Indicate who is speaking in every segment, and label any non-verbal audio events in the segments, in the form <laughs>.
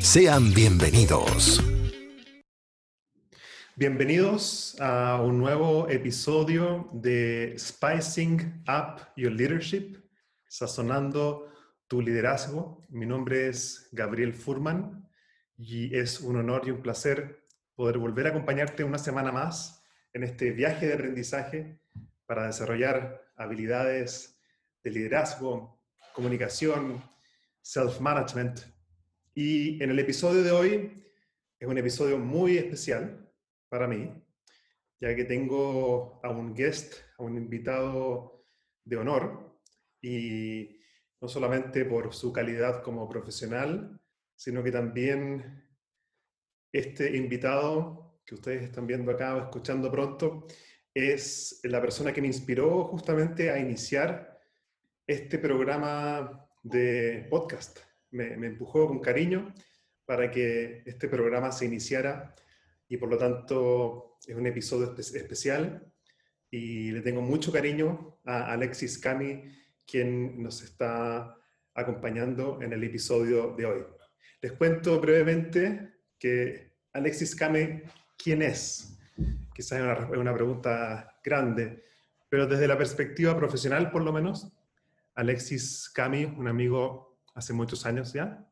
Speaker 1: Sean bienvenidos.
Speaker 2: Bienvenidos a un nuevo episodio de Spicing Up Your Leadership, sazonando tu liderazgo. Mi nombre es Gabriel Furman y es un honor y un placer poder volver a acompañarte una semana más en este viaje de aprendizaje para desarrollar habilidades de liderazgo, comunicación, self-management y en el episodio de hoy es un episodio muy especial para mí, ya que tengo a un guest, a un invitado de honor, y no solamente por su calidad como profesional, sino que también este invitado que ustedes están viendo acá o escuchando pronto, es la persona que me inspiró justamente a iniciar este programa de podcast me, empujó con cariño para que este programa se iniciara y por lo tanto es un episodio especial y le tengo mucho cariño a Alexis Cami, quien nos está acompañando en el episodio de hoy. Les cuento brevemente que Alexis Cami, ¿quién es? Quizás es una, una pregunta grande, pero desde la perspectiva profesional por lo menos, Alexis Cami, un amigo hace muchos años ya.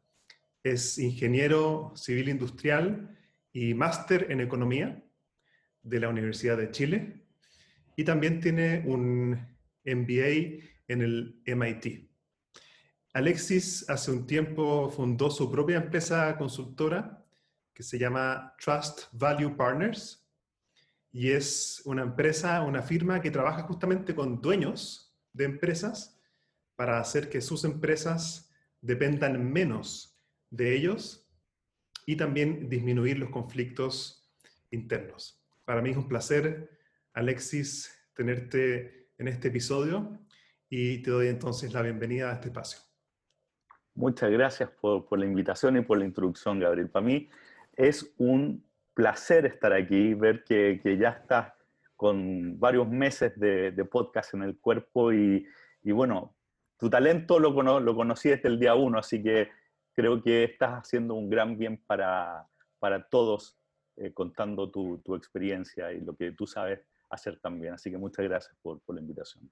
Speaker 2: Es ingeniero civil industrial y máster en economía de la Universidad de Chile y también tiene un MBA en el MIT. Alexis hace un tiempo fundó su propia empresa consultora que se llama Trust Value Partners y es una empresa, una firma que trabaja justamente con dueños de empresas para hacer que sus empresas dependan menos de ellos y también disminuir los conflictos internos. Para mí es un placer, Alexis, tenerte en este episodio y te doy entonces la bienvenida a este espacio.
Speaker 3: Muchas gracias por, la invitación y por la introducción, Gabriel. Para mí es un placer estar aquí, ver que, ya estás con varios meses de, podcast en el cuerpo y, y bueno, tu talento lo, lo conocí desde el día uno, así que creo que estás haciendo un gran bien para, para todos, eh, contando tu, tu, experiencia y lo que tú sabes hacer también. Así que muchas gracias por, por la invitación.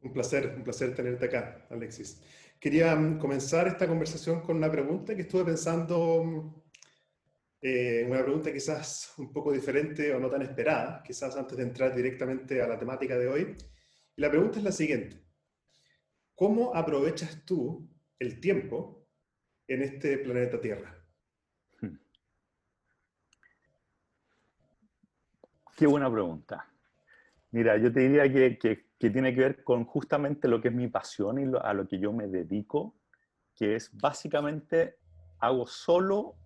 Speaker 2: Un placer, un placer tenerte acá, Alexis. Quería mm, comenzar esta conversación con una pregunta que estuve pensando, mm, eh, una pregunta quizás un poco diferente o no tan esperada, quizás antes de entrar directamente a la temática de hoy. Y la pregunta es la siguiente. ¿Cómo aprovechas tú el tiempo en este planeta Tierra? Hmm.
Speaker 3: Qué buena pregunta. Mira, yo te diría que, tiene que ver con justamente lo que es mi pasión y a lo que yo me dedico, que es básicamente hago solo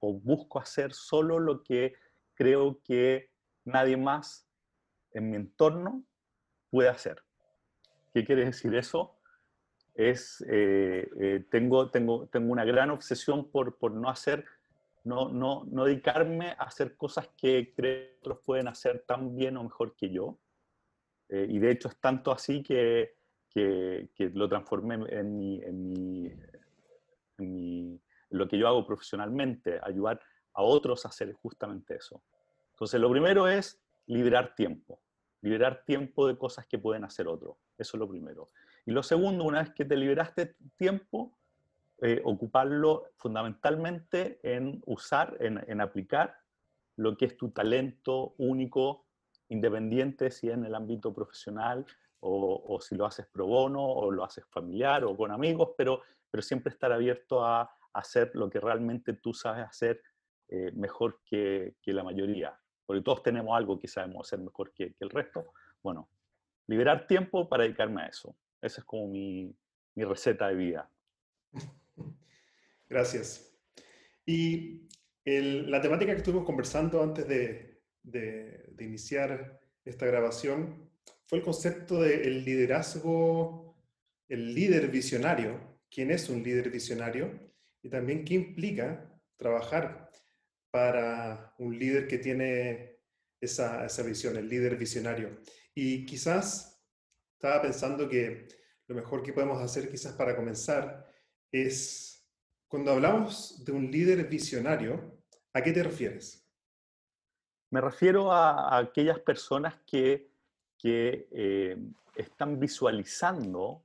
Speaker 3: o busco hacer solo lo que creo que nadie más en mi entorno puede hacer. ¿Qué quiere decir eso? Es, eh, eh, tengo, tengo, tengo una gran obsesión por, por no hacer, no, no, no, dedicarme a hacer cosas que creo que otros pueden hacer tan bien o mejor que yo. Eh, y de hecho es tanto así que, que, que lo transformé en, mi, en, mi, en, mi, en lo que yo hago profesionalmente, ayudar a otros a hacer justamente eso. Entonces, lo primero es liberar tiempo, liberar tiempo de cosas que pueden hacer otros. Eso es lo primero. Y lo segundo, una vez que te liberaste tiempo, eh, ocuparlo fundamentalmente en usar, en, aplicar lo que es tu talento único, independiente si en el ámbito profesional o, si lo haces pro bono o lo haces familiar o con amigos, pero, pero siempre estar abierto a, hacer lo que realmente tú sabes hacer eh, mejor que, que, la mayoría. Porque todos tenemos algo que sabemos hacer mejor que, que, el resto. Bueno, liberar tiempo para dedicarme a eso. Esa es como mi, mi receta de vida. <laughs>
Speaker 2: Gracias. Y la temática que estuvimos conversando antes de, de, iniciar esta grabación fue el concepto del liderazgo, el líder visionario. ¿Quién es un líder visionario? Y también qué implica trabajar para un líder que tiene esa, esa visión, el líder visionario. Y quizás estaba pensando que lo mejor que podemos hacer quizás para comenzar es, cuando hablamos de un líder visionario, ¿a qué te refieres?
Speaker 3: Me refiero a, aquellas personas que, que eh, están visualizando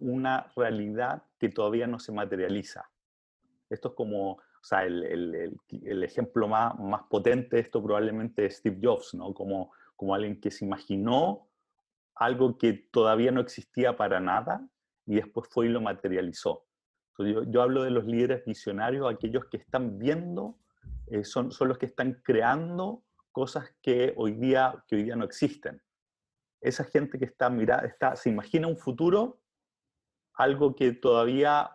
Speaker 3: una realidad que todavía no se materializa. Esto es como, o sea, el, el, el, ejemplo más, más potente de esto probablemente es Steve Jobs, ¿no? Como, como alguien que se imaginó algo que todavía no existía para nada y después fue y lo materializó. yo, hablo de los líderes visionarios, aquellos que están viendo, eh, son, son los que están creando cosas que hoy día, que hoy día no existen. Esa gente que está, mira, está, se imagina un futuro, algo que todavía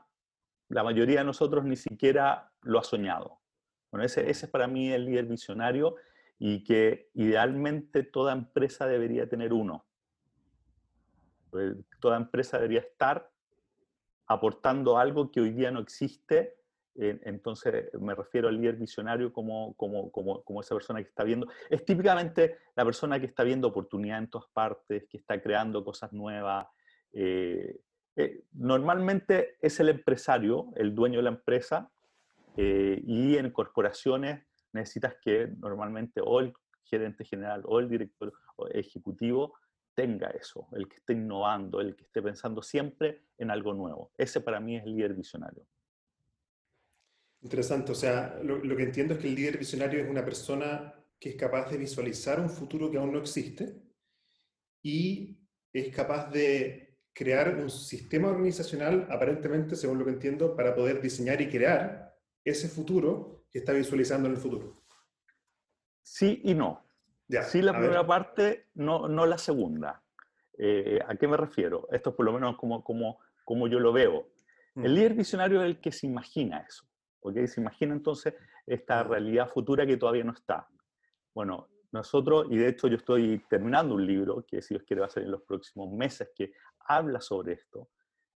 Speaker 3: la mayoría de nosotros ni siquiera lo ha soñado. Bueno, ese, ese es para mí el líder visionario y que idealmente toda empresa debería tener uno. Pues, toda empresa debería estar aportando algo que hoy día no existe. Entonces me refiero al líder visionario como, como, como, como, esa persona que está viendo. Es típicamente la persona que está viendo oportunidad en todas partes, que está creando cosas nuevas. Eh, eh, normalmente es el empresario, el dueño de la empresa, eh, y en corporaciones necesitas que normalmente o el gerente general o el director ejecutivo tenga eso, el que esté innovando, el que esté pensando siempre en algo nuevo. Ese para mí es el líder visionario.
Speaker 2: Interesante, o sea, lo, que entiendo es que el líder visionario es una persona que es capaz de visualizar un futuro que aún no existe y es capaz de crear un sistema organizacional, aparentemente, según lo que entiendo, para poder diseñar y crear ese futuro que está visualizando en el futuro.
Speaker 3: Sí y no sí la primera parte, no, no la segunda. Eh, ¿A qué me refiero? Esto es por lo menos como, como, como yo lo veo. El mm. líder visionario es el que se imagina eso, porque se imagina entonces esta realidad futura que todavía no está. Bueno, nosotros, y de hecho yo estoy terminando un libro, que si Dios quiere va a ser en los próximos meses, que habla sobre esto,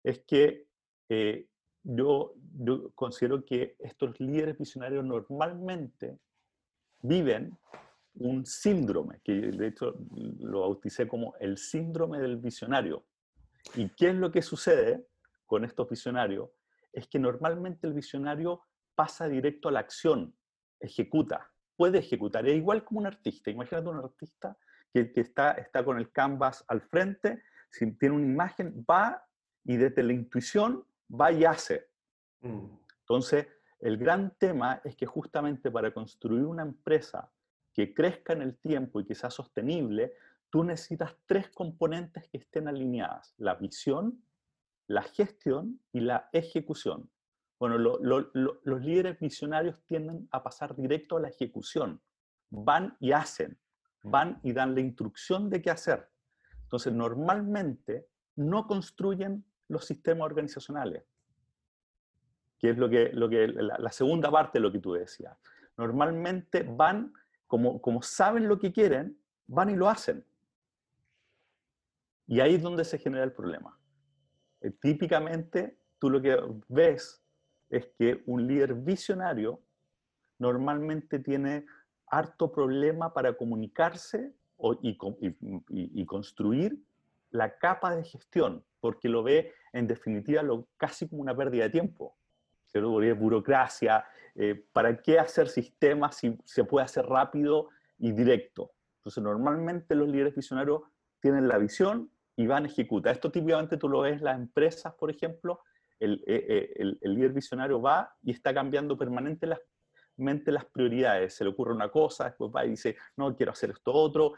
Speaker 3: es que eh, yo, yo considero que estos líderes visionarios normalmente viven un síndrome, que de hecho lo bauticé como el síndrome del visionario. ¿Y qué es lo que sucede con estos visionarios? Es que normalmente el visionario pasa directo a la acción, ejecuta, puede ejecutar. Es igual como un artista. Imagínate un artista que, está, está con el canvas al frente, si tiene una imagen, va y desde la intuición va y hace. Mm. Entonces, el gran tema es que justamente para construir una empresa que crezca en el tiempo y que sea sostenible, tú necesitas tres componentes que estén alineadas, la visión, la gestión y la ejecución. Bueno, los líderes visionarios tienden a pasar directo a la ejecución. Van y hacen, van y dan la instrucción de qué hacer. Entonces, normalmente no construyen los sistemas organizacionales, que es lo que, lo que la, la segunda parte de lo que tú decías. Normalmente van como, saben lo que quieren, van y lo hacen. Y ahí es donde se genera el problema. Eh, típicamente, tú lo que ves es que un líder visionario normalmente tiene harto problema para comunicarse y, construir la capa de gestión, porque lo ve en definitiva lo, casi como una pérdida de tiempo. Burocracia, eh, ¿para qué hacer sistemas si se puede hacer rápido y directo? Entonces, normalmente los líderes visionarios tienen la visión y van a. Esto típicamente tú lo ves en las empresas, por ejemplo, el, eh, eh, líder visionario va y está cambiando permanente las, prioridades. Se le ocurre una cosa, después va y dice, no, quiero hacer esto otro.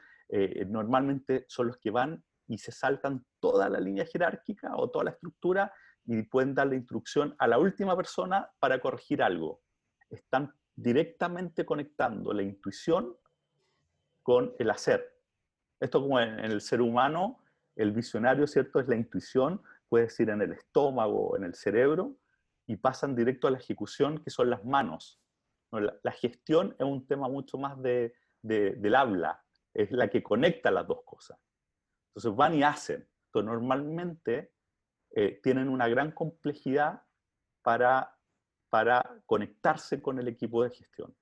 Speaker 3: Normalmente son los que van y se saltan toda la línea jerárquica o toda la estructura y pueden dar la instrucción a la última persona para corregir algo. Están directamente conectando la intuición con el hacer. Esto como en, el ser humano, el visionario, ¿cierto? Es la intuición, puede decir en el estómago, en el cerebro, y pasan directo a la ejecución, que son las manos. La, gestión es un tema mucho más de, del habla, es la que conecta las dos cosas. Entonces van y hacen. Entonces normalmente eh, tienen una gran complejidad para, para conectarse con el equipo de gestión.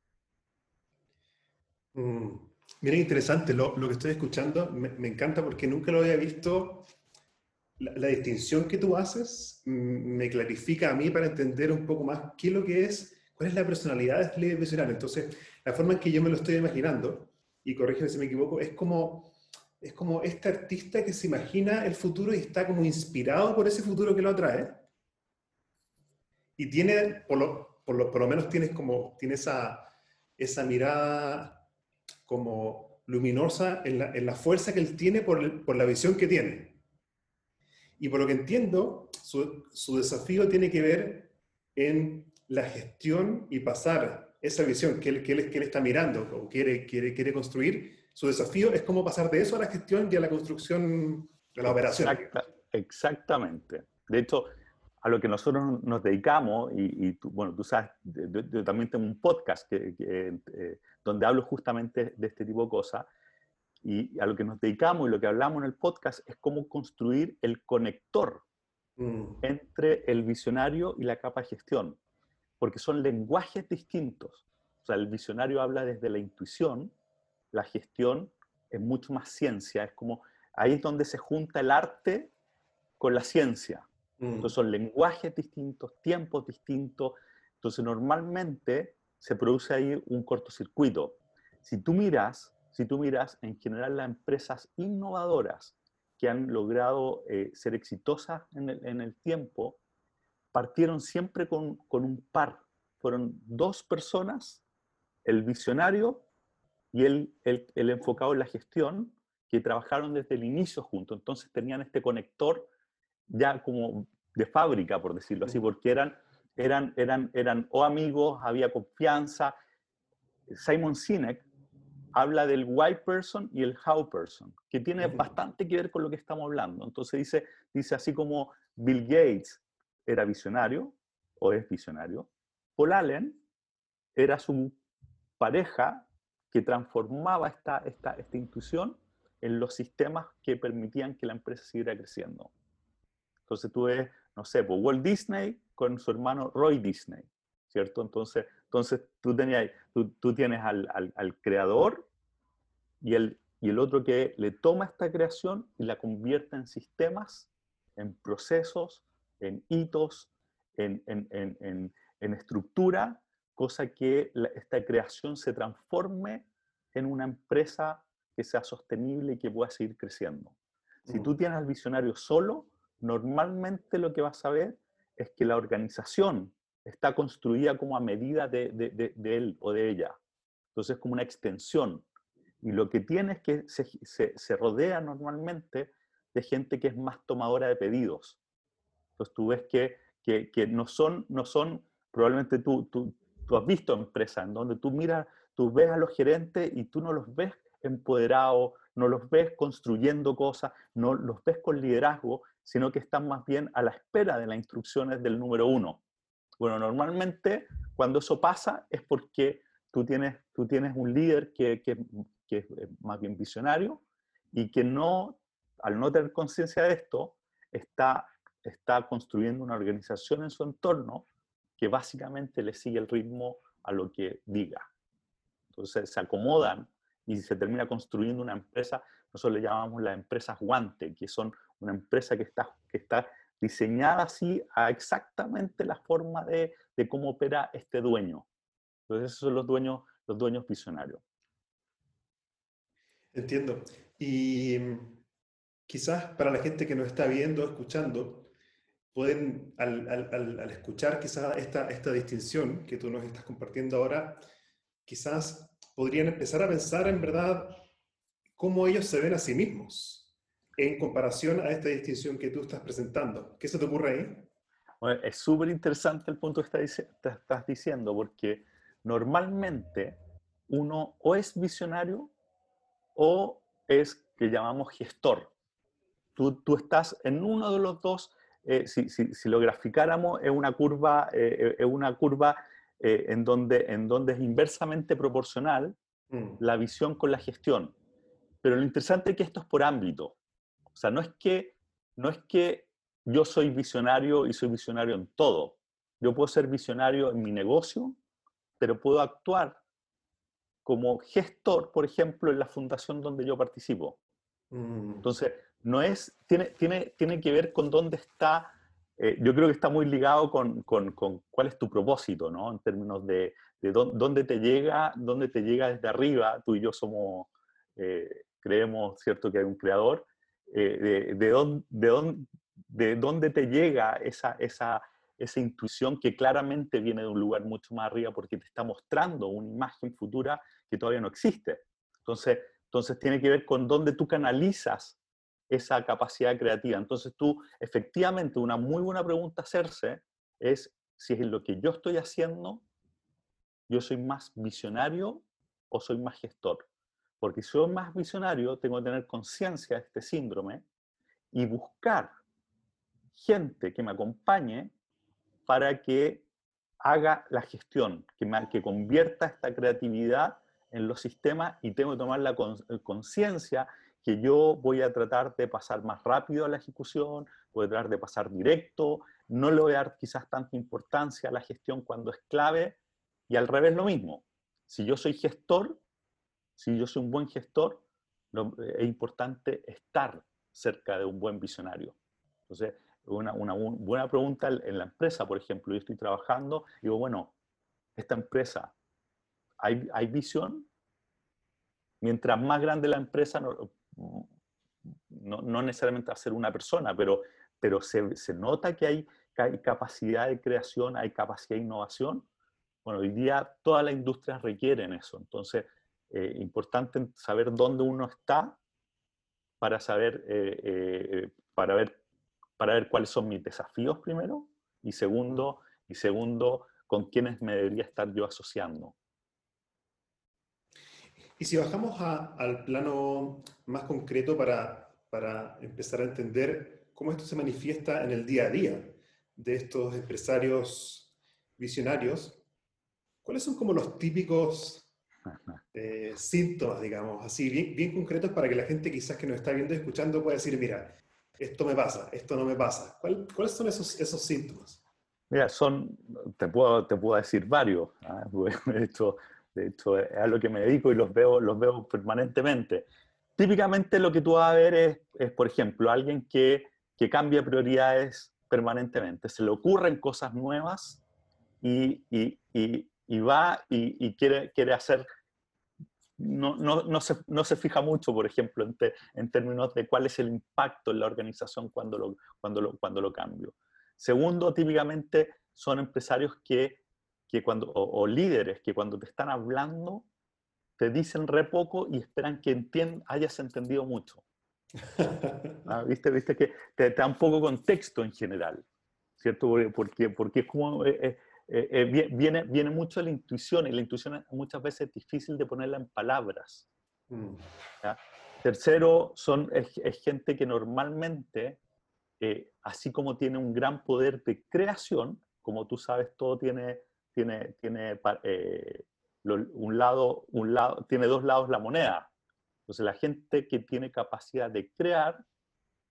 Speaker 2: Mm, mira, interesante lo, que estoy escuchando. Me, encanta porque nunca lo había visto. La, distinción que tú haces me clarifica a mí para entender un poco más qué es lo que es, cuál es la personalidad de líder visionario. Entonces, la forma en que yo me lo estoy imaginando, y corrígeme si me equivoco, es como es como este artista que se imagina el futuro y está como inspirado por ese futuro que lo atrae. Y tiene, por lo, por lo, por lo menos tienes como, tiene esa, esa mirada como luminosa en la, en la, fuerza que él tiene por, por, la visión que tiene. Y por lo que entiendo, su, su desafío tiene que ver en la gestión y pasar esa visión que él, que él, que él está mirando o quiere, quiere, quiere construir su desafío es cómo pasar de eso a la gestión y a la construcción de la operación.
Speaker 3: exactamente. De hecho, a lo que nosotros nos dedicamos, y, tú, bueno, tú sabes, yo, también tengo un podcast que, eh, donde hablo justamente de este tipo de cosas, y a lo que nos dedicamos y lo que hablamos en el podcast es cómo construir el conector mm. entre el visionario y la capa de gestión, porque son lenguajes distintos. O sea, el visionario habla desde la intuición, la gestión es mucho más ciencia, es como ahí es donde se junta el arte con la ciencia. Mm. Entonces son lenguajes distintos, tiempos distintos, entonces normalmente se produce ahí un cortocircuito. Si tú miras, si tú miras en general las empresas innovadoras que han logrado eh, ser exitosas en el, en el, tiempo, partieron siempre con, con un par. Fueron dos personas, el visionario y él, el enfocado en la gestión, que trabajaron desde el inicio juntos. Entonces tenían este conector ya como de fábrica, por decirlo así, porque eran, eran, eran, eran o amigos, había confianza. Simon Sinek habla del why person y el how person, que tiene bastante que ver con lo que estamos hablando. Entonces dice, dice así como Bill Gates era visionario, o es visionario, Paul Allen era su pareja que transformaba esta, esta, esta intuición en los sistemas que permitían que la empresa siguiera creciendo. Entonces tú ves, no sé, pues Walt Disney con su hermano Roy Disney, ¿cierto? Entonces, entonces tú, tenías, tú, tú tienes al, al, al, creador y el, y el otro que le toma esta creación y la convierte en sistemas, en procesos, en hitos, en, en, en, en estructura cosa que esta creación se transforme en una empresa que sea sostenible y que pueda seguir creciendo. Si tú tienes al visionario solo, normalmente lo que vas a ver es que la organización está construida como a medida de, de, él o de ella. Entonces es como una extensión. Y lo que tiene es que se, se, se, rodea normalmente de gente que es más tomadora de pedidos. Entonces tú ves que, que, que no, son, no son, probablemente tú, tú, tú has visto empresas en donde tú miras, tú ves a los gerentes y tú no los ves empoderados, no los ves construyendo cosas, no los ves con liderazgo, sino que están más bien a la espera de las instrucciones del número uno. Bueno, normalmente cuando eso pasa es porque tú tienes, tú tienes un líder que, que, es más bien visionario y que no, al no tener conciencia de esto, está, está construyendo una organización en su entorno que básicamente le sigue el ritmo a lo que diga. Entonces se acomodan y se termina construyendo una empresa, nosotros le llamamos las empresas guante, que son una empresa que está, que está diseñada así a exactamente la forma de, de cómo opera este dueño. Entonces esos son los dueños, los dueños visionarios.
Speaker 2: Entiendo. Y quizás para la gente que nos está viendo, escuchando, pueden, al, al, al escuchar quizás esta, esta distinción que tú nos estás compartiendo ahora, quizás podrían empezar a pensar en verdad cómo ellos se ven a sí mismos en comparación a esta distinción que tú estás presentando. ¿Qué se te ocurre
Speaker 3: ahí? es súper interesante el punto que estás diciendo, porque normalmente uno o es visionario o es que llamamos gestor. Tú, tú estás en uno de los dos, eh, si, si, si, lo graficáramos, es una curva, eh, es una curva eh, en, donde, en donde es inversamente proporcional mm. la visión con la gestión. Pero lo interesante es que esto es por ámbito. O sea, no es que, no es que yo soy visionario y soy visionario en todo. Yo puedo ser visionario en mi negocio, pero puedo actuar como gestor, por ejemplo, en la fundación donde yo participo. Mm. Entonces, no es, tiene, tiene, tiene que ver con dónde está, eh, yo creo que está muy ligado con, con, con, cuál es tu propósito, ¿no? En términos de, de dónde, te llega, dónde te llega desde arriba, tú y yo somos, eh, creemos, ¿cierto?, que hay un creador, eh, de, de, dónde, de, dónde, de dónde te llega esa, esa, esa intuición que claramente viene de un lugar mucho más arriba porque te está mostrando una imagen futura que todavía no existe. Entonces, entonces tiene que ver con dónde tú canalizas esa capacidad creativa. Entonces tú, efectivamente, una muy buena pregunta hacerse es si es lo que yo estoy haciendo, yo soy más visionario o soy más gestor. Porque si soy más visionario, tengo que tener conciencia de este síndrome y buscar gente que me acompañe para que haga la gestión, que, que convierta esta creatividad en los sistemas y tengo que tomar la eh, conciencia que yo voy a tratar de pasar más rápido a la ejecución, voy a tratar de pasar directo, no le voy a dar quizás tanta importancia a la gestión cuando es clave y al revés lo mismo. Si yo soy gestor, si yo soy un buen gestor, eh, es importante estar cerca de un buen visionario. Entonces, una, una, buena pregunta en la empresa, por ejemplo, yo estoy trabajando digo, bueno, esta empresa, ¿hay, hay visión? Mientras más grande la empresa, no, no, necesariamente va a ser una persona, pero, pero se, se nota que hay, hay, capacidad de creación, hay capacidad de innovación. Bueno, hoy día todas las industrias requieren eso. Entonces, eh, importante saber dónde uno está para saber, eh, eh, para ver para ver cuáles son mis desafíos primero y segundo, y segundo con quiénes me debería estar yo asociando.
Speaker 2: Y si bajamos al plano más concreto para, para empezar a entender cómo esto se manifiesta en el día a día de estos empresarios visionarios, ¿cuáles son como los típicos eh, síntomas, digamos, así, bien, bien concretos para que la gente quizás que nos está viendo y escuchando pueda decir, mira, esto me pasa, esto no me pasa. ¿Cuáles son esos, esos síntomas?
Speaker 3: Mira, son, te puedo, te puedo decir varios. ¿ah? <laughs> De, hecho, de hecho, es a lo que me dedico y los veo, los veo permanentemente. Típicamente lo que tú vas a ver es, es por ejemplo, alguien que, que cambia prioridades permanentemente. Se le ocurren cosas nuevas y, y, y, y va y, quiere, quiere hacer no, no, no, se, no, se, fija mucho, por ejemplo, en, en, términos de cuál es el impacto en la organización cuando lo, cuando lo, cuando lo cambio. Segundo, típicamente son empresarios que, que cuando, o, líderes que cuando te están hablando te dicen re poco y esperan que hayas entendido mucho. <laughs> ¿Ah? ¿Viste? ¿Viste? Que te, te, da un poco contexto en general, ¿cierto? Porque, porque es como... Eh, eh, eh, eh, viene, viene mucho de la intuición y la intuición muchas veces es difícil de ponerla en palabras. Mm. Tercero, son, es, gente que normalmente, eh, así como tiene un gran poder de creación, como tú sabes, todo tiene, tiene, tiene un lado, un lado, tiene dos lados la moneda. Entonces, la gente que tiene capacidad de crear,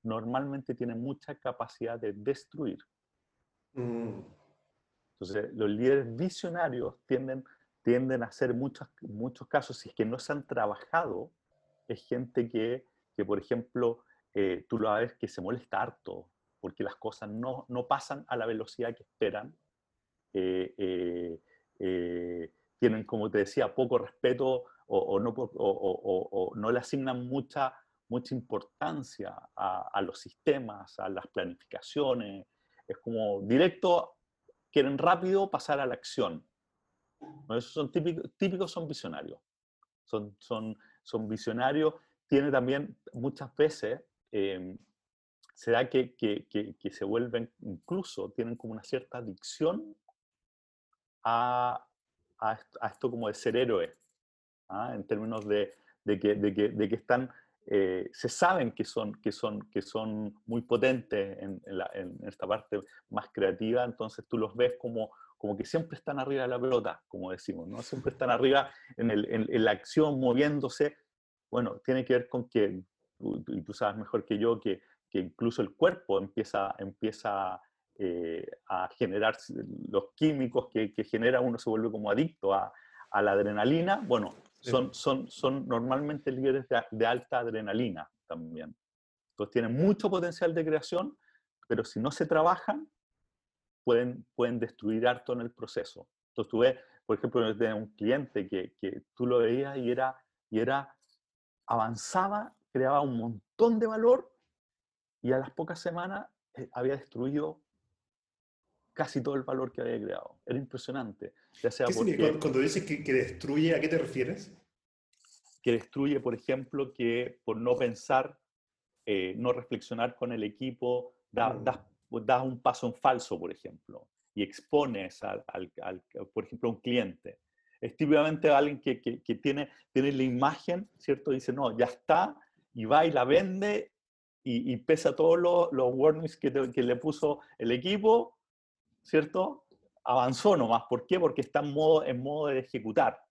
Speaker 3: normalmente tiene mucha capacidad de destruir. Mm. Entonces, los líderes visionarios tienden, tienden a hacer muchos, muchos casos, si es que no se han trabajado, es gente que, que por ejemplo, eh, tú lo ves que se molesta harto, porque las cosas no, no pasan a la velocidad que esperan. Eh, eh, tienen, como te decía, poco respeto o, no, o, no, le asignan mucha, mucha importancia a, a, los sistemas, a las planificaciones, es como directo, quieren rápido pasar a la acción. Esos son típicos, típicos son visionarios. Son, son, son visionarios. Tiene también muchas veces, eh, se da que, que, que, se vuelven, incluso tienen como una cierta adicción a, a, esto como de ser héroe, ¿ah? en términos de, de, que, de, que, de que están eh, se saben que son, que son, que son muy potentes en, esta parte más creativa, entonces tú los ves como, como que siempre están arriba de la pelota, como decimos, ¿no? Siempre están arriba en, el, en la acción, moviéndose. Bueno, tiene que ver con que, y tú sabes mejor que yo, que, que incluso el cuerpo empieza, empieza eh, a generar los químicos que, que, genera, uno se vuelve como adicto a, a la adrenalina. Bueno, son, son, son normalmente líderes de, alta adrenalina también. Entonces tienen mucho potencial de creación, pero si no se trabajan, pueden, pueden destruir harto en el proceso. Entonces tú por ejemplo, un cliente que, que tú lo veías y era, y era, avanzaba, creaba un montón de valor y a las pocas semanas eh, había destruido casi todo el valor que había creado. Era impresionante.
Speaker 2: Ya sea ¿Qué significa? Cuando dices que, destruye, ¿a qué te refieres?
Speaker 3: Que destruye, por ejemplo, que por no pensar, eh, no reflexionar con el equipo, da, mm. das, un paso en falso, por ejemplo, y expones, al, al, por ejemplo, a un cliente. Es típicamente alguien que, que, que, tiene, tiene la imagen, ¿cierto? Dice, no, ya está, y va y la vende, y, y pesa todos los, los warnings que, que le puso el equipo, ¿cierto? Avanzó nomás. ¿Por qué? Porque está en modo, en modo de ejecutar.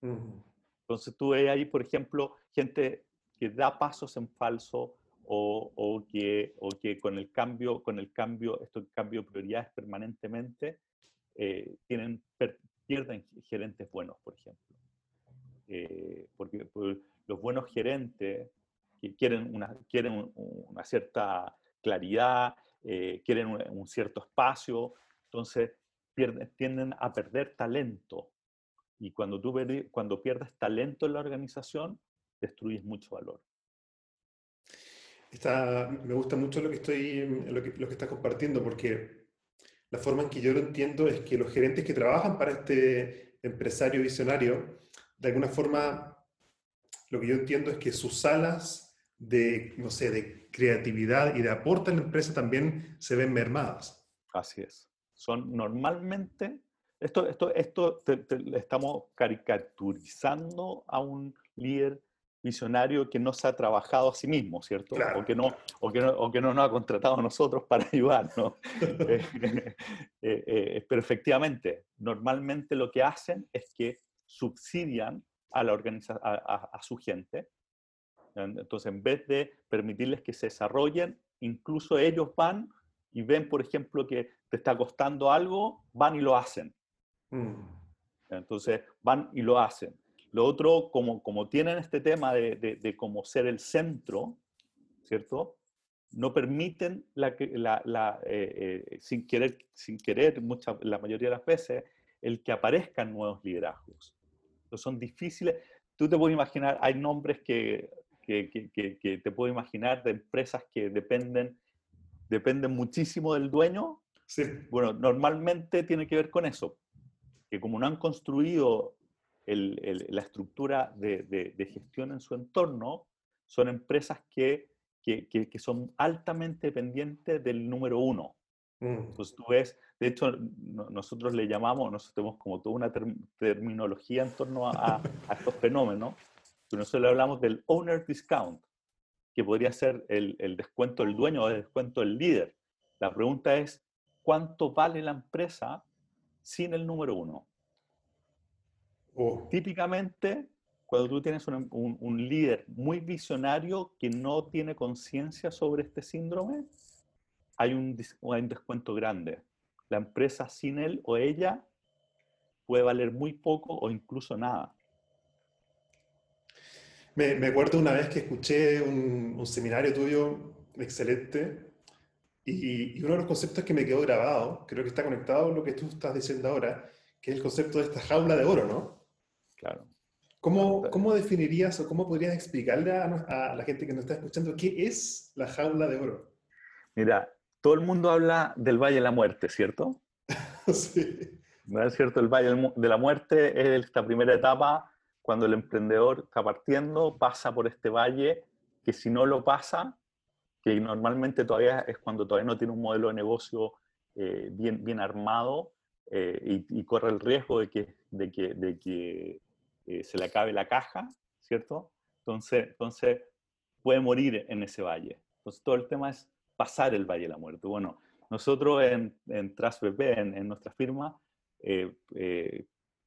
Speaker 3: Entonces tú ves ahí, por ejemplo, gente que da pasos en falso o, o, que, o que con el cambio, con el cambio, esto cambio de prioridades permanentemente, eh, tienen, pierden gerentes buenos, por ejemplo. Eh, porque pues, los buenos gerentes que quieren una, quieren una cierta claridad, eh, quieren un, cierto espacio, entonces, tienden a perder talento. Y cuando tú cuando pierdes talento en la organización, destruyes mucho valor.
Speaker 2: Está, me gusta mucho lo que, estoy, lo que, lo que estás compartiendo, porque la forma en que yo lo entiendo es que los gerentes que trabajan para este empresario visionario, de alguna forma, lo que yo entiendo es que sus alas de, no sé, de creatividad y de aporte a la empresa también se ven mermadas.
Speaker 3: Así es son normalmente, esto, esto, esto estamos caricaturizando a un líder visionario que no se ha trabajado a sí mismo, ¿cierto? o, que no, o, que no, o que no nos ha contratado a nosotros para ayudarnos. <laughs> Eh, eh, eh, pero efectivamente, normalmente lo que hacen es que subsidian a, la organiza a, a su gente. Entonces, en vez de permitirles que se desarrollen, incluso ellos van y ven, por ejemplo, que te está costando algo, van y lo hacen. Mm. Entonces, van y lo hacen. Lo otro, como, como tienen este tema de, de, cómo ser el centro, ¿cierto? No permiten, la, la, la eh, eh, sin querer, sin querer mucha, la mayoría de las veces, el que aparezcan nuevos liderazgos. Entonces, son difíciles. Tú te puedes imaginar, hay nombres que, que, que, que te puedo imaginar de empresas que dependen dependen muchísimo del dueño, sí. bueno, normalmente tiene que ver con eso, que como no han construido la estructura de, gestión en su entorno, son empresas que, que, que, son altamente dependientes del número uno. Mm. Entonces tú ves, de hecho, nosotros le llamamos, nosotros tenemos como toda una terminología en torno a, a estos fenómenos, pero nosotros le hablamos del owner discount que podría ser el, el descuento del dueño o el descuento del líder. La pregunta es, ¿cuánto vale la empresa sin el número uno? Oh. Típicamente, cuando tú tienes un, un, líder muy visionario que no tiene conciencia sobre este síndrome, hay un, hay un descuento grande. La empresa sin él o ella puede valer muy poco o incluso nada.
Speaker 2: Me, me, acuerdo una vez que escuché un, un seminario tuyo excelente y, y, uno de los conceptos que me quedó grabado, creo que está conectado a lo que tú estás diciendo ahora, que es el concepto de esta jaula de oro, ¿no?
Speaker 3: Claro.
Speaker 2: ¿Cómo, cómo definirías o cómo podrías explicarle a, a, la gente que nos está escuchando qué es la jaula de oro?
Speaker 3: Mira, todo el mundo habla del Valle de la Muerte, ¿cierto? <laughs>
Speaker 2: sí.
Speaker 3: ¿No es cierto? El Valle de la Muerte es esta primera etapa cuando el emprendedor está partiendo, pasa por este valle, que si no lo pasa, que normalmente todavía es cuando todavía no tiene un modelo de negocio eh, bien, bien armado eh, y, corre el riesgo de que, de que, de que eh, se le acabe la caja, ¿cierto? Entonces, entonces puede morir en ese valle. Entonces todo el tema es pasar el valle de la muerte. Bueno, nosotros en, en TrustBP, en, en nuestra firma,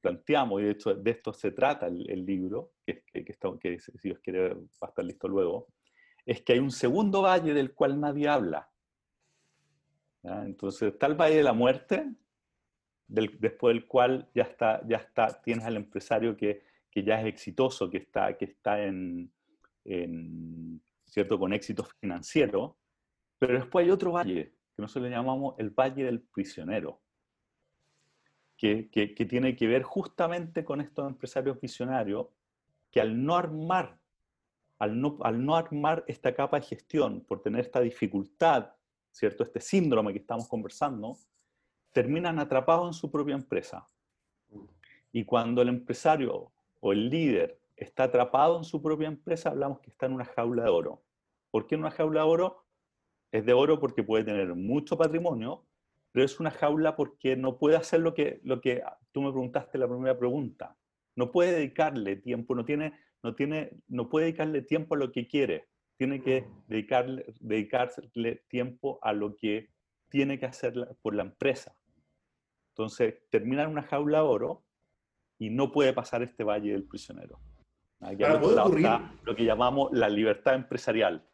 Speaker 3: planteamos, y de hecho de esto se trata el, libro, que, que, que, si Dios quiere va a estar listo luego, es que hay un segundo valle del cual nadie habla. Entonces está el valle de la muerte, del, después del cual ya está, ya está, tienes al empresario que, que ya es exitoso, que está, que está en, en, ¿cierto? con éxito financiero, pero después hay otro valle, que nosotros le llamamos el valle del prisionero que, tiene que ver justamente con estos empresarios visionarios que al no armar, al no, al no armar esta capa de gestión, por tener esta dificultad, ¿cierto? Este síndrome que estamos conversando, terminan atrapados en su propia empresa. Y cuando el empresario o el líder está atrapado en su propia empresa, hablamos que está en una jaula de oro. ¿Por qué en una jaula de oro? Es de oro porque puede tener mucho patrimonio, pero es una jaula porque no puede hacer lo que, lo que tú me preguntaste la primera pregunta. No puede dedicarle tiempo, no, tiene, no, tiene, no puede dedicarle tiempo a lo que quiere. Tiene que dedicarle, dedicarle tiempo a lo que tiene que hacer por la empresa. Entonces, termina en una jaula oro y no puede pasar este valle del prisionero. Aquí lo que llamamos la libertad empresarial.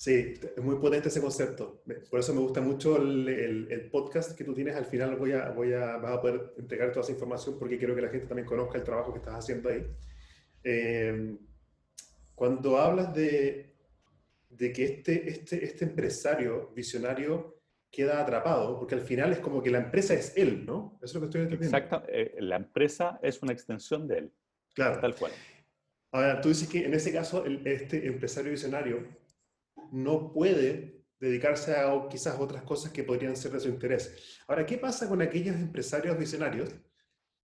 Speaker 2: Sí, es muy potente ese concepto. Por eso me gusta mucho el, el, podcast que tú tienes. Al final voy a, voy a, vas a poder entregar toda esa información porque quiero que la gente también conozca el trabajo que estás haciendo ahí. Eh, cuando hablas de, de que este, este, este empresario visionario queda atrapado, porque al final es como que la empresa es él, ¿no?
Speaker 3: Eso es lo que estoy entendiendo. Exacto, eh, la empresa es una extensión de él.
Speaker 2: Claro. Tal cual. Ahora, tú dices que en ese caso, este empresario visionario no puede dedicarse a quizás otras cosas que podrían ser de su interés. Ahora, ¿qué pasa con aquellos empresarios visionarios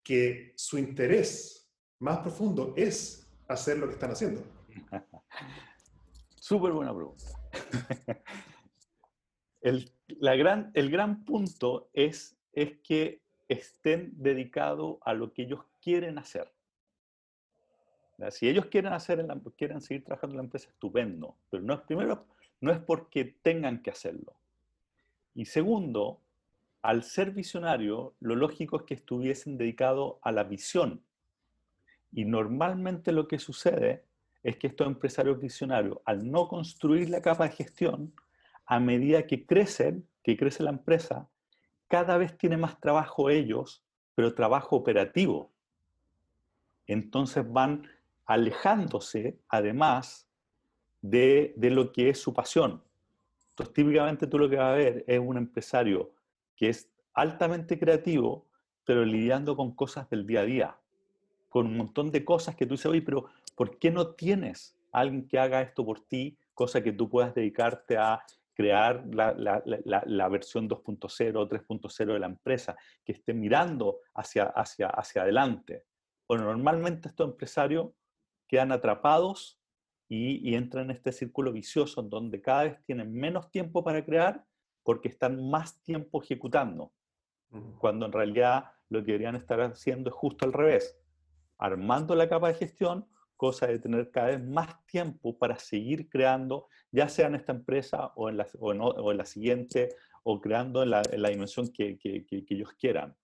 Speaker 2: que su interés más profundo es hacer lo que están haciendo? <laughs>
Speaker 3: Súper buena pregunta. <laughs> el, la gran, el gran punto es, es que estén dedicados a lo que ellos quieren hacer. Si ellos quieren, hacer quieren seguir trabajando en la empresa, estupendo. Pero no es, primero, no es porque tengan que hacerlo. Y segundo, al ser visionario, lo lógico es que estuviesen dedicados a la visión. Y normalmente lo que sucede es que estos empresarios visionarios, al no construir la capa de gestión, a medida que crecen, que crece la empresa, cada vez tiene más trabajo ellos, pero trabajo operativo. Entonces van alejándose además de, lo que es su pasión. Entonces, típicamente tú lo que vas a ver es un empresario que es altamente creativo, pero lidiando con cosas del día a día, con un montón de cosas que tú dices, oye, pero ¿por qué no tienes alguien que haga esto por ti, cosa que tú puedas dedicarte a crear la, la versión 2.0 o 3.0 de la empresa, que esté mirando hacia, hacia, hacia adelante? Bueno, normalmente estos empresarios quedan atrapados y, entran en este círculo vicioso en donde cada vez tienen menos tiempo para crear porque están más tiempo ejecutando, cuando en realidad lo que deberían estar haciendo es justo al revés, armando la capa de gestión, cosa de tener cada vez más tiempo para seguir creando, ya sea en esta empresa o en la, o en, la siguiente, o creando en la, dimensión que, que, que ellos quieran.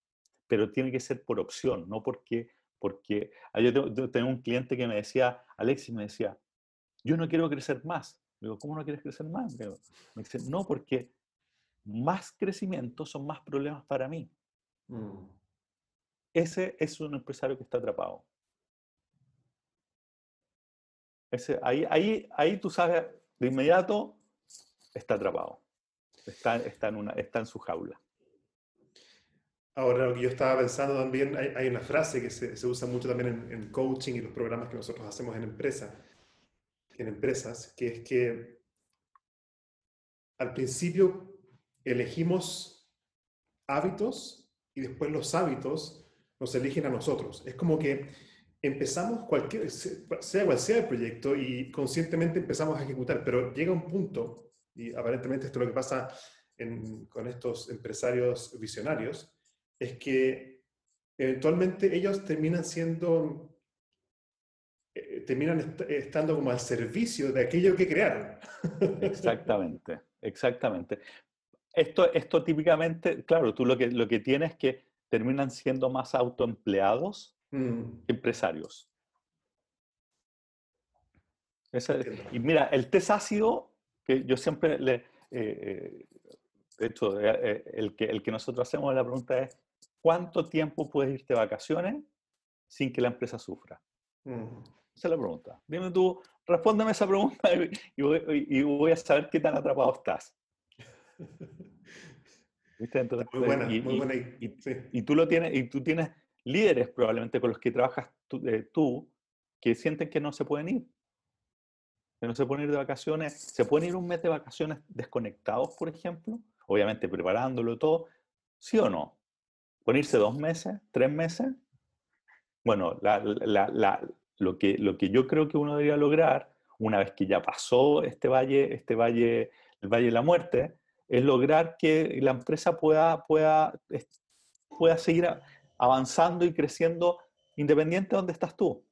Speaker 3: Pero tiene que ser por opción, no porque porque ah, yo tengo, un cliente que me decía, Alexis me decía, yo no quiero crecer más. digo, ¿cómo no quieres crecer más? Me dice, no, porque más crecimiento son más problemas para mí. Mm. Ese es un empresario que está atrapado. Ese, ahí, ahí, ahí tú sabes, de inmediato, está atrapado. Está, está, en, una, está en su jaula.
Speaker 2: Ahora, lo que yo estaba pensando también, hay, una frase que se, se, usa mucho también en, coaching y los programas que nosotros hacemos en empresas, en empresas, que es que al principio elegimos hábitos y después los hábitos nos eligen a nosotros. Es como que empezamos cualquier, sea cual sea el proyecto y conscientemente empezamos a ejecutar, pero llega un punto, y aparentemente esto es lo que pasa con estos empresarios visionarios, es que eventualmente ellos terminan siendo, eh, terminan estando como al servicio de aquello que crearon. <laughs>
Speaker 3: Exactamente, exactamente. Esto, esto típicamente, claro, tú lo que, lo que tienes es que terminan siendo más autoempleados mm. que empresarios. y mira, el test ácido, que yo siempre le, eh, eh, de hecho, eh, el que, el que nosotros hacemos la pregunta es, ¿cuánto tiempo puedes irte de vacaciones sin que la empresa sufra? Mm. Esa es la pregunta. Dime tú, respóndeme esa pregunta <laughs> y voy, a saber qué tan atrapado estás. ¿Viste? <laughs> muy buena, y, muy buena. Y, tú lo tienes, y tú tienes líderes probablemente con los que trabajas eh, tú que sienten que no se pueden ir que no se pueden ir de vacaciones, se pueden ir un mes de vacaciones desconectados, por ejemplo, obviamente preparándolo todo, ¿sí o no? ¿Ponerse dos meses, tres meses? Bueno, lo, que, lo que yo creo que uno debería lograr, una vez que ya pasó este valle, este valle, el valle de la muerte, es lograr que la empresa pueda, pueda, pueda seguir avanzando y creciendo independiente de donde estás tú.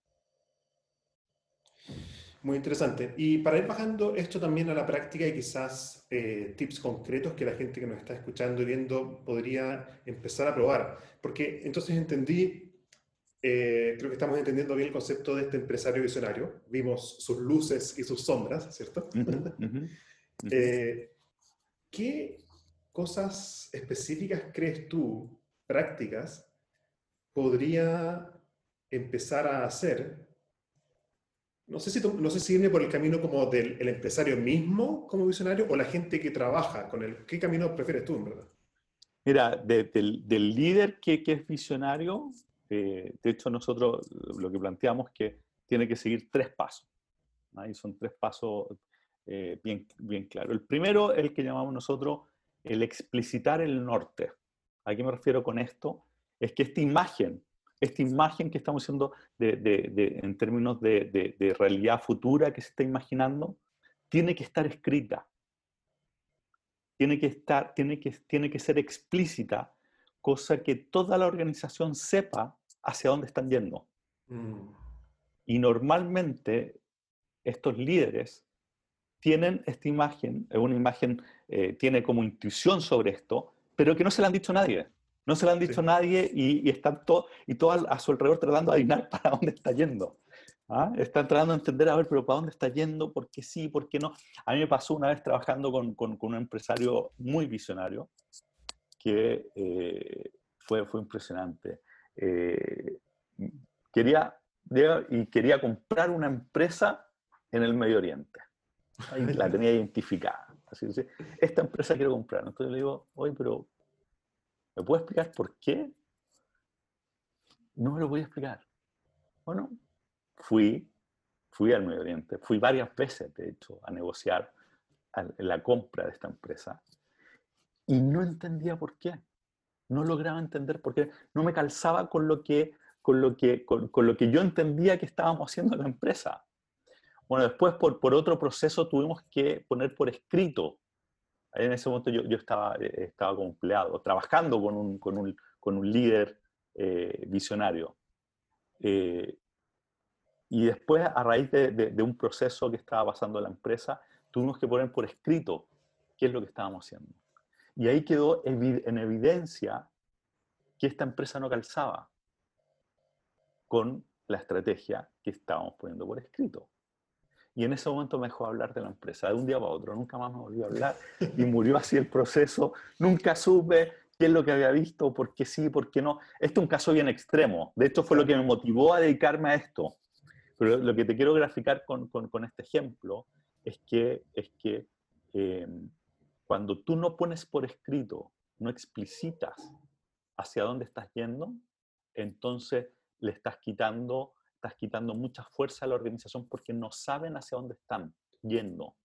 Speaker 2: Muy interesante. Y para ir bajando esto también a la práctica y quizás eh, tips concretos que la gente que nos está escuchando y viendo podría empezar a probar. Porque entonces entendí, eh, creo que estamos entendiendo bien el concepto de este empresario visionario. Vimos sus luces y sus sombras, ¿cierto? <laughs> Eh, ¿Qué cosas específicas crees tú, prácticas, podría empezar a hacer no sé si, no sé si viene por el camino como del empresario mismo como visionario o la gente que trabaja con él. ¿Qué camino prefieres tú, en verdad?
Speaker 3: Mira, del, líder que, es visionario, eh, de hecho nosotros lo que planteamos es que tiene que seguir tres pasos. Ahí son tres pasos eh, bien, bien claros. El primero el que llamamos nosotros el explicitar el norte. ¿A qué me refiero con esto? Es que esta imagen esta imagen que estamos haciendo en términos de, realidad futura que se está imaginando, tiene que estar escrita. Tiene que, estar, tiene, que, tiene que ser explícita, cosa que toda la organización sepa hacia dónde están yendo. Mm. Y normalmente estos líderes tienen esta imagen, una imagen, eh, tiene como intuición sobre esto, pero que no se la han dicho a nadie. No se lo han dicho a nadie y, están todos y todo a su alrededor tratando de adivinar <laughs> para dónde está yendo. ¿ah? Están tratando de entender, a ver, pero ¿para dónde está yendo? ¿Por qué sí? ¿Por qué no? A mí me pasó una vez trabajando con, con, un empresario muy visionario que eh, fue, fue impresionante. Eh, quería, y quería comprar una empresa en el Medio Oriente. la tenía identificada. Así, esta empresa quiero comprar. Entonces le digo, oye, pero ¿Me puede explicar por qué? No me lo voy a explicar. Bueno, fui, fui al Medio Oriente, fui varias veces, de hecho, a negociar la compra de esta empresa y no entendía por qué. No lograba entender por qué. No me calzaba con lo que, con lo que, con, lo que yo entendía que estábamos haciendo en la empresa. Bueno, después por, por otro proceso tuvimos que poner por escrito en ese momento yo, estaba, eh, estaba como empleado, trabajando con un líder eh, visionario. Eh, y después, a raíz de, de, un proceso que estaba pasando en la empresa, tuvimos que poner por escrito qué es lo que estábamos haciendo. Y ahí quedó en evidencia que esta empresa no calzaba con la estrategia que estábamos poniendo por escrito. Y en ese momento me dejó hablar de la empresa, de un día para otro, nunca más me volvió a hablar y murió así el proceso. Nunca supe qué es lo que había visto, por qué sí, por qué no. Este es un caso bien extremo. De hecho, fue lo que me motivó a dedicarme a esto. Pero lo que te quiero graficar con, con, este ejemplo es que, es que em, cuando tú no pones por escrito, no explicitas hacia dónde estás yendo, entonces le estás quitando estás quitando mucha fuerza a la organización porque no saben hacia dónde están yendo.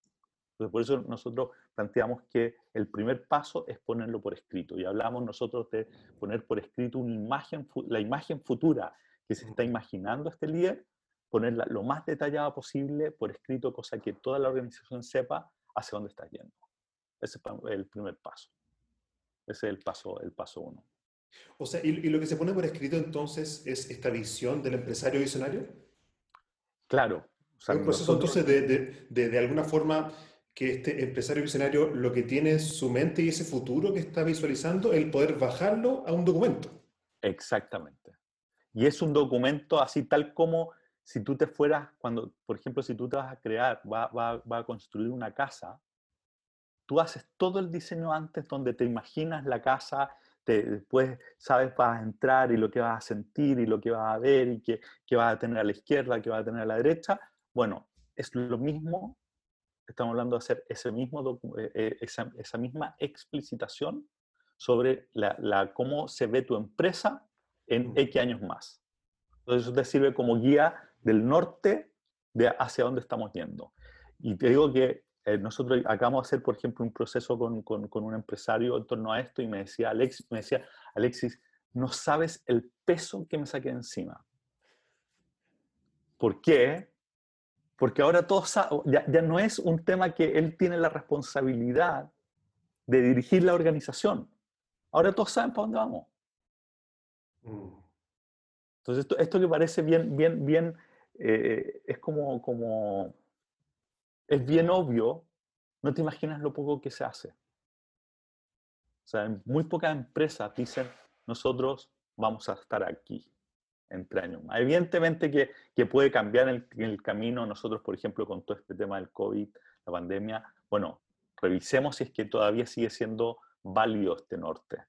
Speaker 3: Entonces, por eso nosotros planteamos que el primer paso es ponerlo por escrito. Y hablamos nosotros de poner por escrito una imagen, la imagen futura que se está imaginando este líder, ponerla lo más detallada posible por escrito, cosa que toda la organización sepa hacia dónde está yendo. Ese es el primer paso. Ese es el paso, el paso uno.
Speaker 2: O sea, ¿y, lo que se pone por escrito entonces es esta visión del empresario visionario?
Speaker 3: Claro.
Speaker 2: O un proceso entonces de, de, de, alguna forma que este empresario visionario lo que tiene en su mente y ese futuro que está visualizando, el poder bajarlo a un documento.
Speaker 3: Exactamente. Y es un documento así tal como si tú te fueras, cuando, por ejemplo, si tú te vas a crear, va, va, va a construir una casa, tú haces todo el diseño antes donde te imaginas la casa, te, después sabes, vas a entrar y lo que vas a sentir y lo que vas a ver y qué, qué vas a tener a la izquierda, qué vas a tener a la derecha. Bueno, es lo mismo, estamos hablando de hacer ese mismo, eh, eh, esa, esa, misma explicitación sobre la, la, cómo se ve tu empresa en X años más. Entonces eso te sirve como guía del norte de hacia dónde estamos yendo. Y te digo que eh, nosotros acabamos de hacer, por ejemplo, un proceso con, con, con, un empresario en torno a esto y me decía, Alex, me decía, Alexis, no sabes el peso que me saqué encima. ¿Por qué? Porque ahora todo ya, ya no es un tema que él tiene la responsabilidad de dirigir la organización. Ahora todos saben para dónde vamos. Mm. Entonces, esto, esto que parece bien, bien, bien, eh, es como, como, es bien obvio, no te imaginas lo poco que se hace. O sea, muy pocas empresas dicen, nosotros vamos a estar aquí entre años Evidentemente que, que puede cambiar el, el, camino. Nosotros, por ejemplo, con todo este tema del COVID, la pandemia, bueno, revisemos si es que todavía sigue siendo válido este norte.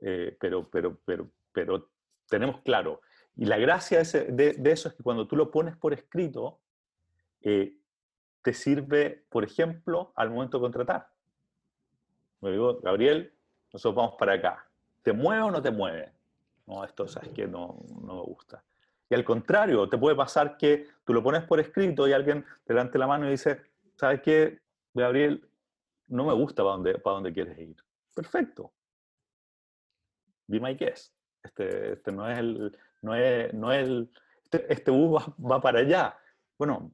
Speaker 3: Eh, pero, pero, pero, pero tenemos claro. Y la gracia de, eso es que cuando tú lo pones por escrito, eh, te sirve, por ejemplo, al momento de contratar. Me digo, Gabriel, nosotros vamos para acá. ¿Te mueve o no te mueve? No, esto sabes que no, no me gusta. Y al contrario, te puede pasar que tú lo pones por escrito y alguien te levante la mano y dice, ¿sabes qué, Gabriel? No me gusta para dónde, para dónde quieres ir. Perfecto. Be my guest. Este, este no es el, no es, no es el, este, este bus va, va, para allá. Bueno,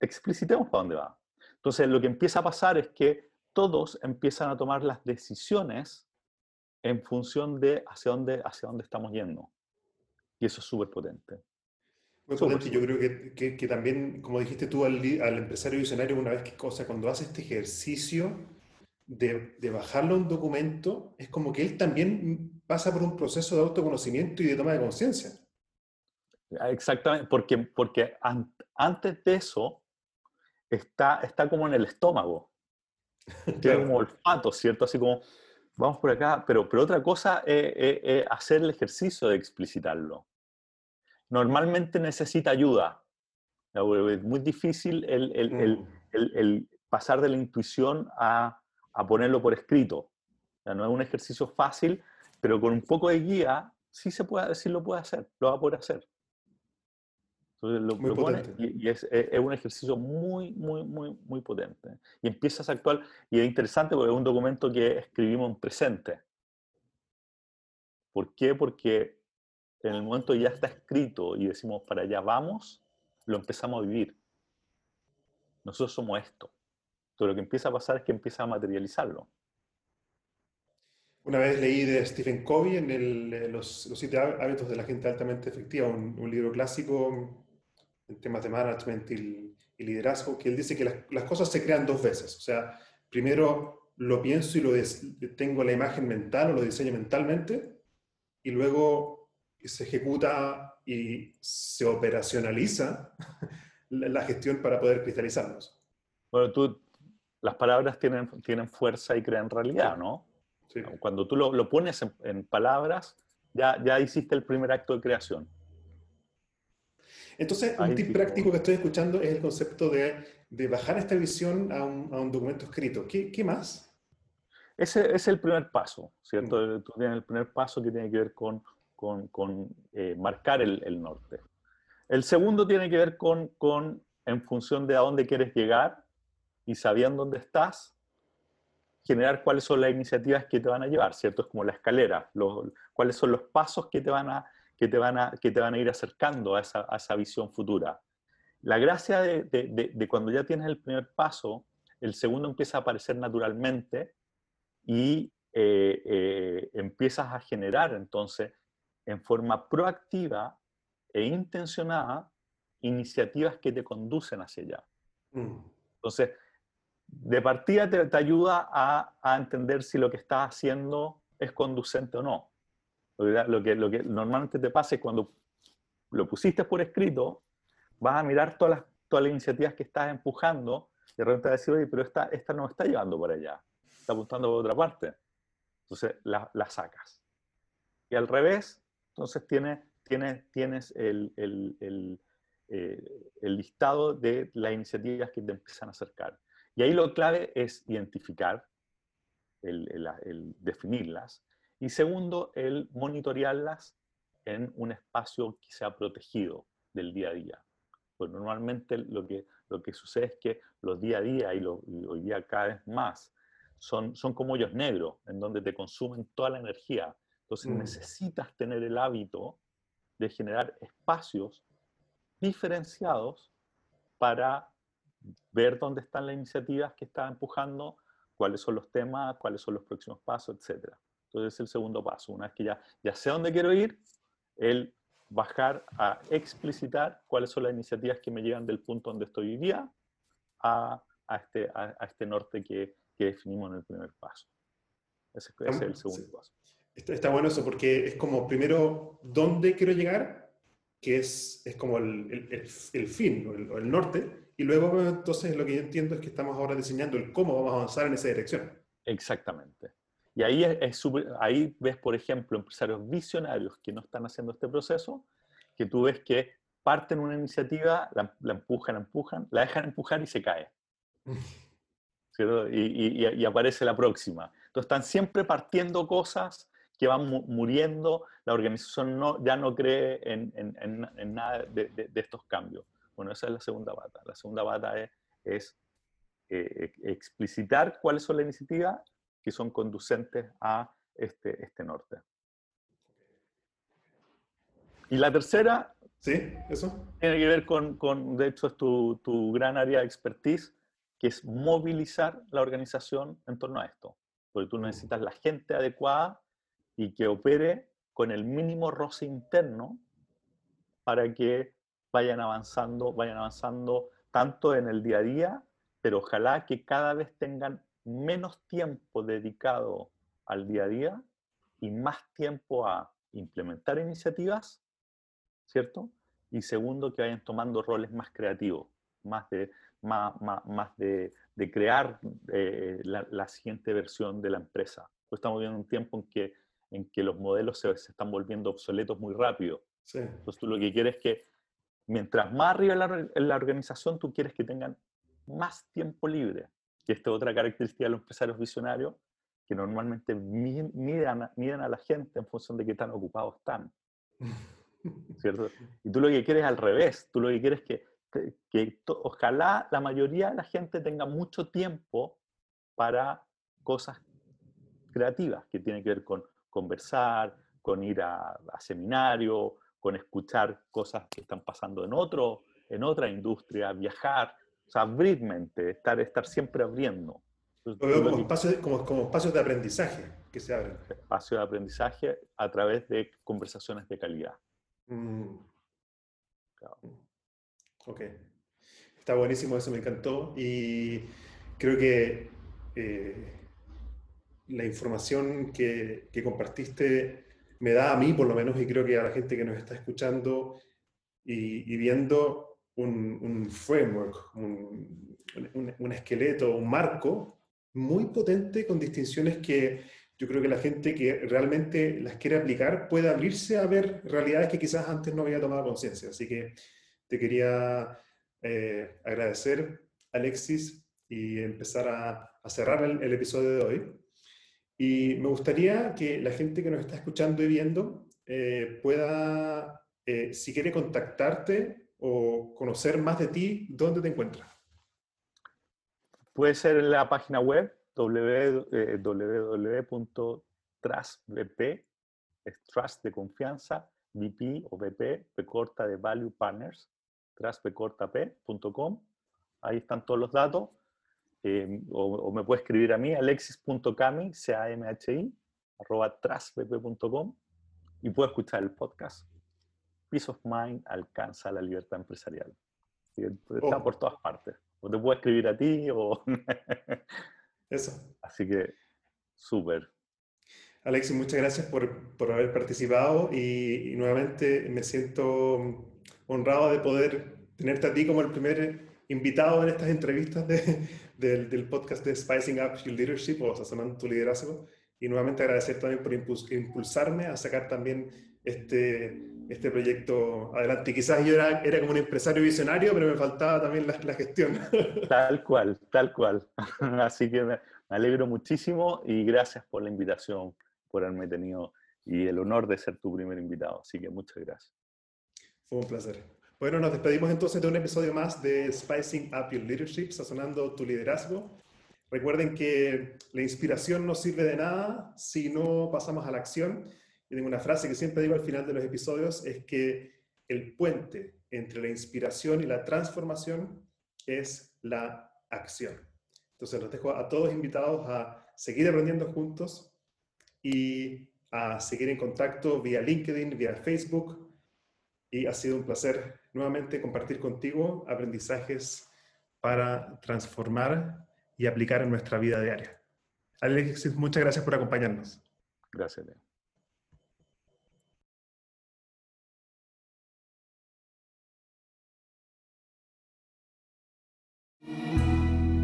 Speaker 3: explicitemos para dónde va. Entonces, lo que empieza a pasar es que todos empiezan a tomar las decisiones en función de hacia dónde, hacia dónde estamos yendo. Y eso es súper potente.
Speaker 2: Muy potente. Yo creo que, que, también, como dijiste tú al, al empresario visionario, una vez que, cosa, cuando hace este ejercicio de, de bajarlo a un documento, es como que él también pasa por un proceso de autoconocimiento y de toma de conciencia.
Speaker 3: Ah, exactamente, porque, porque antes de eso está, está como en el estómago, <laughs> tiene como olfato, ¿cierto? Así como, vamos por acá, pero, pero otra cosa es, hacer el ejercicio de explicitarlo. Normalmente necesita ayuda. Es muy difícil el, el, el, mm. el pasar de la intuición a, a ponerlo por escrito. no es un ejercicio fácil pero con un poco de guía, sí se puede, sí lo puede hacer, lo va a poder hacer. Entonces lo, muy pone y, es, es, un ejercicio muy, muy, muy, muy potente. Y empiezas a actuar, y es interesante porque es un documento que escribimos en presente. ¿Por qué? Porque en el momento ya está escrito y decimos para allá vamos, lo empezamos a vivir. Nosotros somos esto. Entonces lo que empieza a pasar es que empieza a materializarlo.
Speaker 2: Una vez leí de Stephen Covey en el, los, los, siete hábitos de la gente altamente efectiva, un, un libro clásico en temas de management y, y liderazgo, que él dice que las, las, cosas se crean dos veces. O sea, primero lo pienso y lo tengo la imagen mental o lo diseño mentalmente, y luego se ejecuta y se operacionaliza <laughs> la gestión para poder cristalizarlos.
Speaker 3: Bueno, tú, las palabras tienen, tienen fuerza y crean realidad, ¿no? Cuando tú lo, lo pones en, palabras, ya, ya hiciste el primer acto de creación.
Speaker 2: Entonces, un tip práctico que estoy escuchando es el concepto de, de bajar esta visión a un, a un documento escrito. ¿Qué, ¿Qué, más?
Speaker 3: Ese es el primer paso, ¿cierto? Mm. Tú tienes el primer paso que tiene que ver con, con, con eh, marcar el, el, norte. El segundo tiene que ver con, con, en función de a dónde quieres llegar, y sabiendo dónde estás, generar cuáles son las iniciativas que te van a llevar, ¿cierto? Es como la escalera, cuáles son los pasos que te van a, que te van a, que te van a ir acercando a esa, a esa visión futura. La gracia de, de, de, cuando ya tienes el primer paso, el segundo empieza a aparecer naturalmente y eh, eh, empiezas a generar entonces en forma proactiva e intencionada iniciativas que te conducen hacia allá. Mm. Entonces, de partida te, ayuda a, a, entender si lo que estás haciendo es conducente o no. Lo que, lo que normalmente te pasa es cuando lo pusiste por escrito, vas a mirar todas las, todas las iniciativas que estás empujando y de repente vas a decir, oye, pero esta, esta no está llevando por allá, está apuntando por otra parte. Entonces la, la sacas. Y al revés, entonces tienes, tienes, tienes el, el, el, eh, el listado de las iniciativas que te empiezan a acercar. Y ahí lo clave es identificar, el, definirlas. Y segundo, el monitorearlas en un espacio que sea protegido del día a día. Pues normalmente lo que, lo que sucede es que los día a día, y, hoy día cada vez más, son, son como hoyos negros, en donde te consumen toda la energía. Entonces mm. necesitas tener el hábito de generar espacios diferenciados para ver dónde están las iniciativas que está empujando, cuáles son los temas, cuáles son los próximos pasos, etc. Entonces es el segundo paso. Una vez que ya, ya sé dónde quiero ir, el bajar a explicitar cuáles son las iniciativas que me llegan del punto donde estoy hoy día a, a este, a, este norte que, que, definimos en el primer paso. Ese, es el segundo paso.
Speaker 2: Está, está, bueno eso porque es como primero dónde quiero llegar, que es, es como el, el, el fin o el, norte, y luego, entonces, lo que yo entiendo es que estamos ahora diseñando el cómo vamos a avanzar en esa dirección.
Speaker 3: Exactamente. Y ahí, es, ahí ves, por ejemplo, empresarios visionarios que no están haciendo este proceso, que tú ves que parten una iniciativa, la, empujan, la empujan, la dejan empujar y se cae. <laughs> Y, y, aparece la próxima. Entonces están siempre partiendo cosas que van muriendo, la organización no, ya no cree en, en, en nada de, de estos cambios. Bueno, esa es la segunda pata. La segunda pata es, eh, explicitar cuáles son las iniciativas que son conducentes a este, este norte. Y la tercera,
Speaker 2: sí, eso.
Speaker 3: Tiene que ver con, con de hecho, es tu, tu, gran área de expertise, que es movilizar la organización en torno a esto. Porque tú necesitas la gente adecuada y que opere con el mínimo roce interno para que vayan avanzando, vayan avanzando tanto en el día a día, pero ojalá que cada vez tengan menos tiempo dedicado al día a día y más tiempo a implementar iniciativas, ¿cierto? Y segundo, que vayan tomando roles más creativos, más de, más, más, de, de crear eh, la, la, siguiente versión de la empresa. Pues estamos viendo un tiempo en que, en que los modelos se, se están volviendo obsoletos muy rápido. Sí. Entonces tú lo que quieres es que mientras más arriba en la, organización, tú quieres que tengan más tiempo libre. Y esta es otra característica de los empresarios visionarios, que normalmente miden, a la gente en función de qué tan ocupados están. <laughs> ¿Cierto? Y tú lo que quieres es al revés, tú lo que quieres es que, que, ojalá la mayoría de la gente tenga mucho tiempo para cosas creativas, que tienen que ver con conversar, con ir a, a seminarios, con escuchar cosas que están pasando en, otro, en otra industria, viajar, o sea, abrir mente, estar, estar siempre abriendo.
Speaker 2: como, espacios, como, como, espacios de aprendizaje que se abren.
Speaker 3: Espacios de aprendizaje a través de conversaciones de calidad.
Speaker 2: Mm. Ok. Está buenísimo, eso me encantó. Y creo que eh, la información que, que compartiste me da a mí, por lo menos, y creo que a la gente que nos está escuchando y, viendo un, framework, un, esqueleto, un marco muy potente con distinciones que yo creo que la gente que realmente las quiere aplicar puede abrirse a ver realidades que quizás antes no había tomado conciencia. Así que te quería eh, agradecer, Alexis, y empezar a, cerrar el episodio de hoy. Y me gustaría que la gente que nos está escuchando y viendo eh, pueda, eh, si quiere contactarte o conocer más de ti, ¿dónde te encuentras?
Speaker 3: puede ser en la página web www.trustbp, es Trust de confianza, VP o VP, P corta de Value Partners, trustbcortap.com. Ahí están todos los datos. Eh, o, me puede escribir a mí, alexis.cami, C-A-M-H-I, arroba trustbp.com y puede escuchar el podcast. Peace of Mind alcanza la libertad empresarial. Está oh. por todas partes. O te puedo escribir a ti o... <laughs>
Speaker 2: Eso.
Speaker 3: Así que, súper.
Speaker 2: Alexis, muchas gracias por, por haber participado y, nuevamente me siento honrado de poder tenerte a ti como el primer invitado en estas entrevistas de, <laughs> del podcast de Spicing Up Your Leadership o Sazonando tu Liderazgo. Y nuevamente agradecer también por impulsarme a sacar también este, este proyecto adelante. Quizás yo era, era, como un empresario visionario, pero me faltaba también la, la gestión. <laughs>
Speaker 3: Tal cual, tal cual. <laughs> Así que me, alegro muchísimo y gracias por la invitación, por haberme tenido y el honor de ser tu primer invitado. Así que muchas gracias.
Speaker 2: Fue un placer. Bueno, nos despedimos entonces de un episodio más de Spicing Up Your Leadership, sazonando tu liderazgo. Recuerden que la inspiración no sirve de nada si no pasamos a la acción. Y tengo una frase que siempre digo al final de los episodios, es que el puente entre la inspiración y la transformación es la acción. Entonces los dejo a todos invitados a seguir aprendiendo juntos y a seguir en contacto vía LinkedIn, vía Facebook. Y ha sido un placer nuevamente compartir contigo aprendizajes para transformar y aplicar en nuestra vida diaria. Alexis, muchas gracias por acompañarnos.
Speaker 3: Gracias, Leo.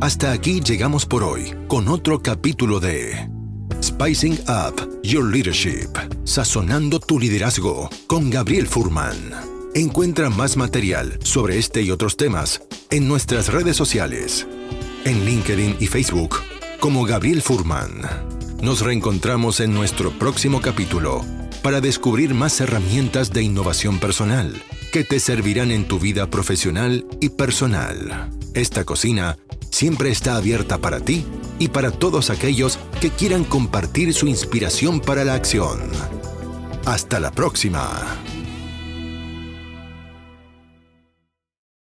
Speaker 1: Hasta aquí llegamos por hoy con otro capítulo de Spicing Up Your Leadership, sazonando tu liderazgo con Gabriel Furman. Encuentra más material sobre este y otros temas en nuestras redes sociales, en LinkedIn y Facebook como Gabriel Furman. Nos reencontramos en nuestro próximo capítulo para descubrir más herramientas de innovación personal que te servirán en tu vida profesional y personal. Esta cocina siempre está abierta para ti y para todos aquellos que quieran compartir su inspiración para la acción. Hasta la próxima.